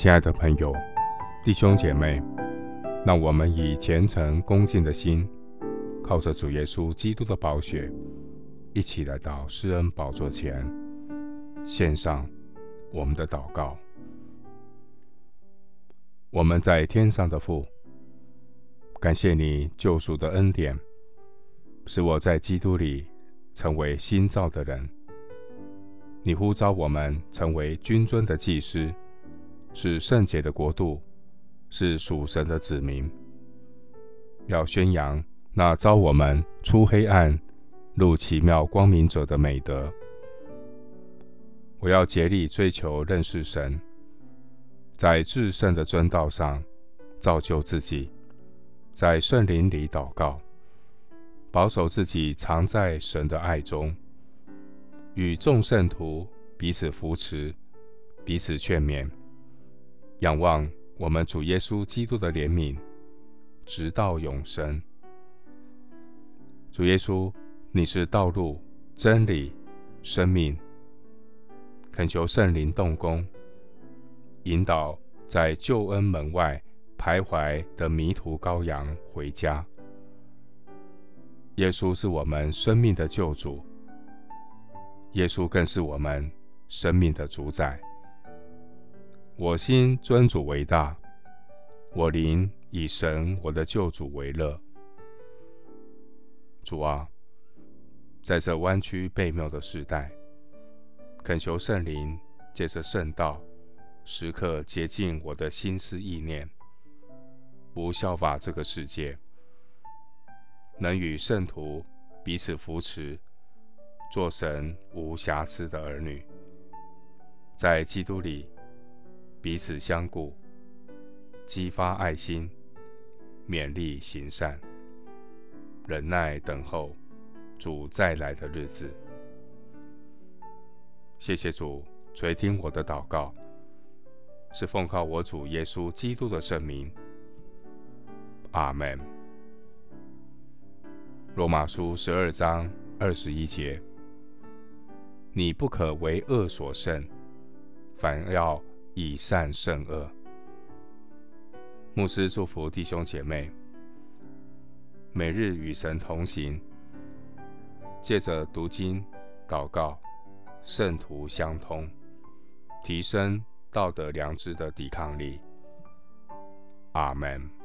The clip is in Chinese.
亲爱的朋友、弟兄姐妹，让我们以虔诚恭敬的心，靠着主耶稣基督的宝血，一起来到施恩宝座前，献上我们的祷告。我们在天上的父，感谢你救赎的恩典，使我在基督里成为新造的人。你呼召我们成为君尊的祭司。是圣洁的国度，是属神的子民，要宣扬那召我们出黑暗入奇妙光明者的美德。我要竭力追求认识神，在至圣的真道上造就自己，在圣灵里祷告，保守自己藏在神的爱中，与众圣徒彼此扶持，彼此劝勉。仰望我们主耶稣基督的怜悯，直到永生。主耶稣，你是道路、真理、生命。恳求圣灵动工，引导在救恩门外徘徊的迷途羔羊回家。耶稣是我们生命的救主，耶稣更是我们生命的主宰。我心尊主为大，我灵以神我的救主为乐。主啊，在这弯曲悖谬的时代，恳求圣灵借着圣道，时刻洁净我的心思意念，不效法这个世界，能与圣徒彼此扶持，做神无瑕疵的儿女，在基督里。彼此相顾，激发爱心，勉励行善，忍耐等候主再来的日子。谢谢主垂听我的祷告，是奉靠我主耶稣基督的圣名。阿门。罗马书十二章二十一节：你不可为恶所胜，反要。以善胜恶。牧师祝福弟兄姐妹，每日与神同行，借着读经、祷告、圣徒相通，提升道德良知的抵抗力。阿门。